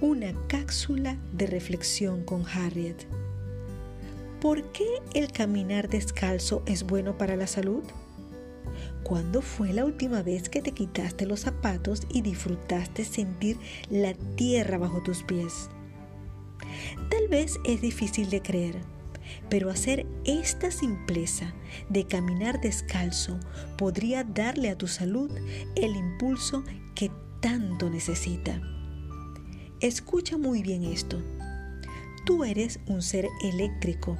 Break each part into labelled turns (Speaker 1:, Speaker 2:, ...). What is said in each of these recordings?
Speaker 1: una cápsula de reflexión con Harriet. ¿Por qué el caminar descalzo es bueno para la salud? ¿Cuándo fue la última vez que te quitaste los zapatos y disfrutaste sentir la tierra bajo tus pies? Tal vez es difícil de creer, pero hacer esta simpleza de caminar descalzo podría darle a tu salud el impulso que tanto necesita. Escucha muy bien esto. Tú eres un ser eléctrico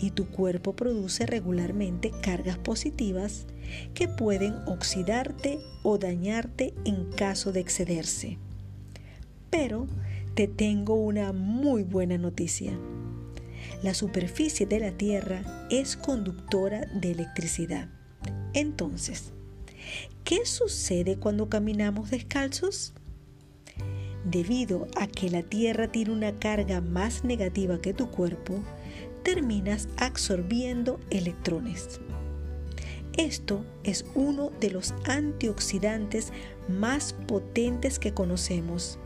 Speaker 1: y tu cuerpo produce regularmente cargas positivas que pueden oxidarte o dañarte en caso de excederse. Pero te tengo una muy buena noticia. La superficie de la Tierra es conductora de electricidad. Entonces, ¿qué sucede cuando caminamos descalzos? Debido a que la Tierra tiene una carga más negativa que tu cuerpo, terminas absorbiendo electrones. Esto es uno de los antioxidantes más potentes que conocemos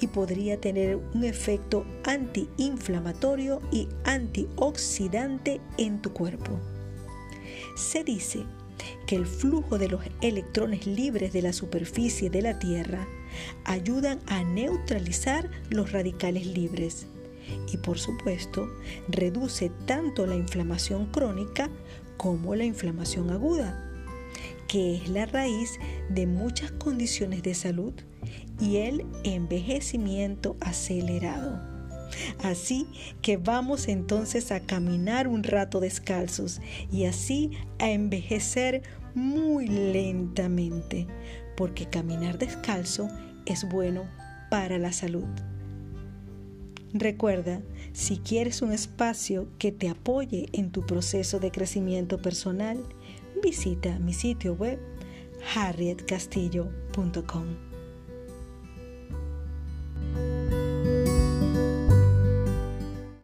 Speaker 1: y podría tener un efecto antiinflamatorio y antioxidante en tu cuerpo. Se dice que el flujo de los electrones libres de la superficie de la Tierra ayudan a neutralizar los radicales libres y por supuesto reduce tanto la inflamación crónica como la inflamación aguda, que es la raíz de muchas condiciones de salud y el envejecimiento acelerado. Así que vamos entonces a caminar un rato descalzos y así a envejecer muy lentamente, porque caminar descalzo es bueno para la salud. Recuerda, si quieres un espacio que te apoye en tu proceso de crecimiento personal, visita mi sitio web harrietcastillo.com.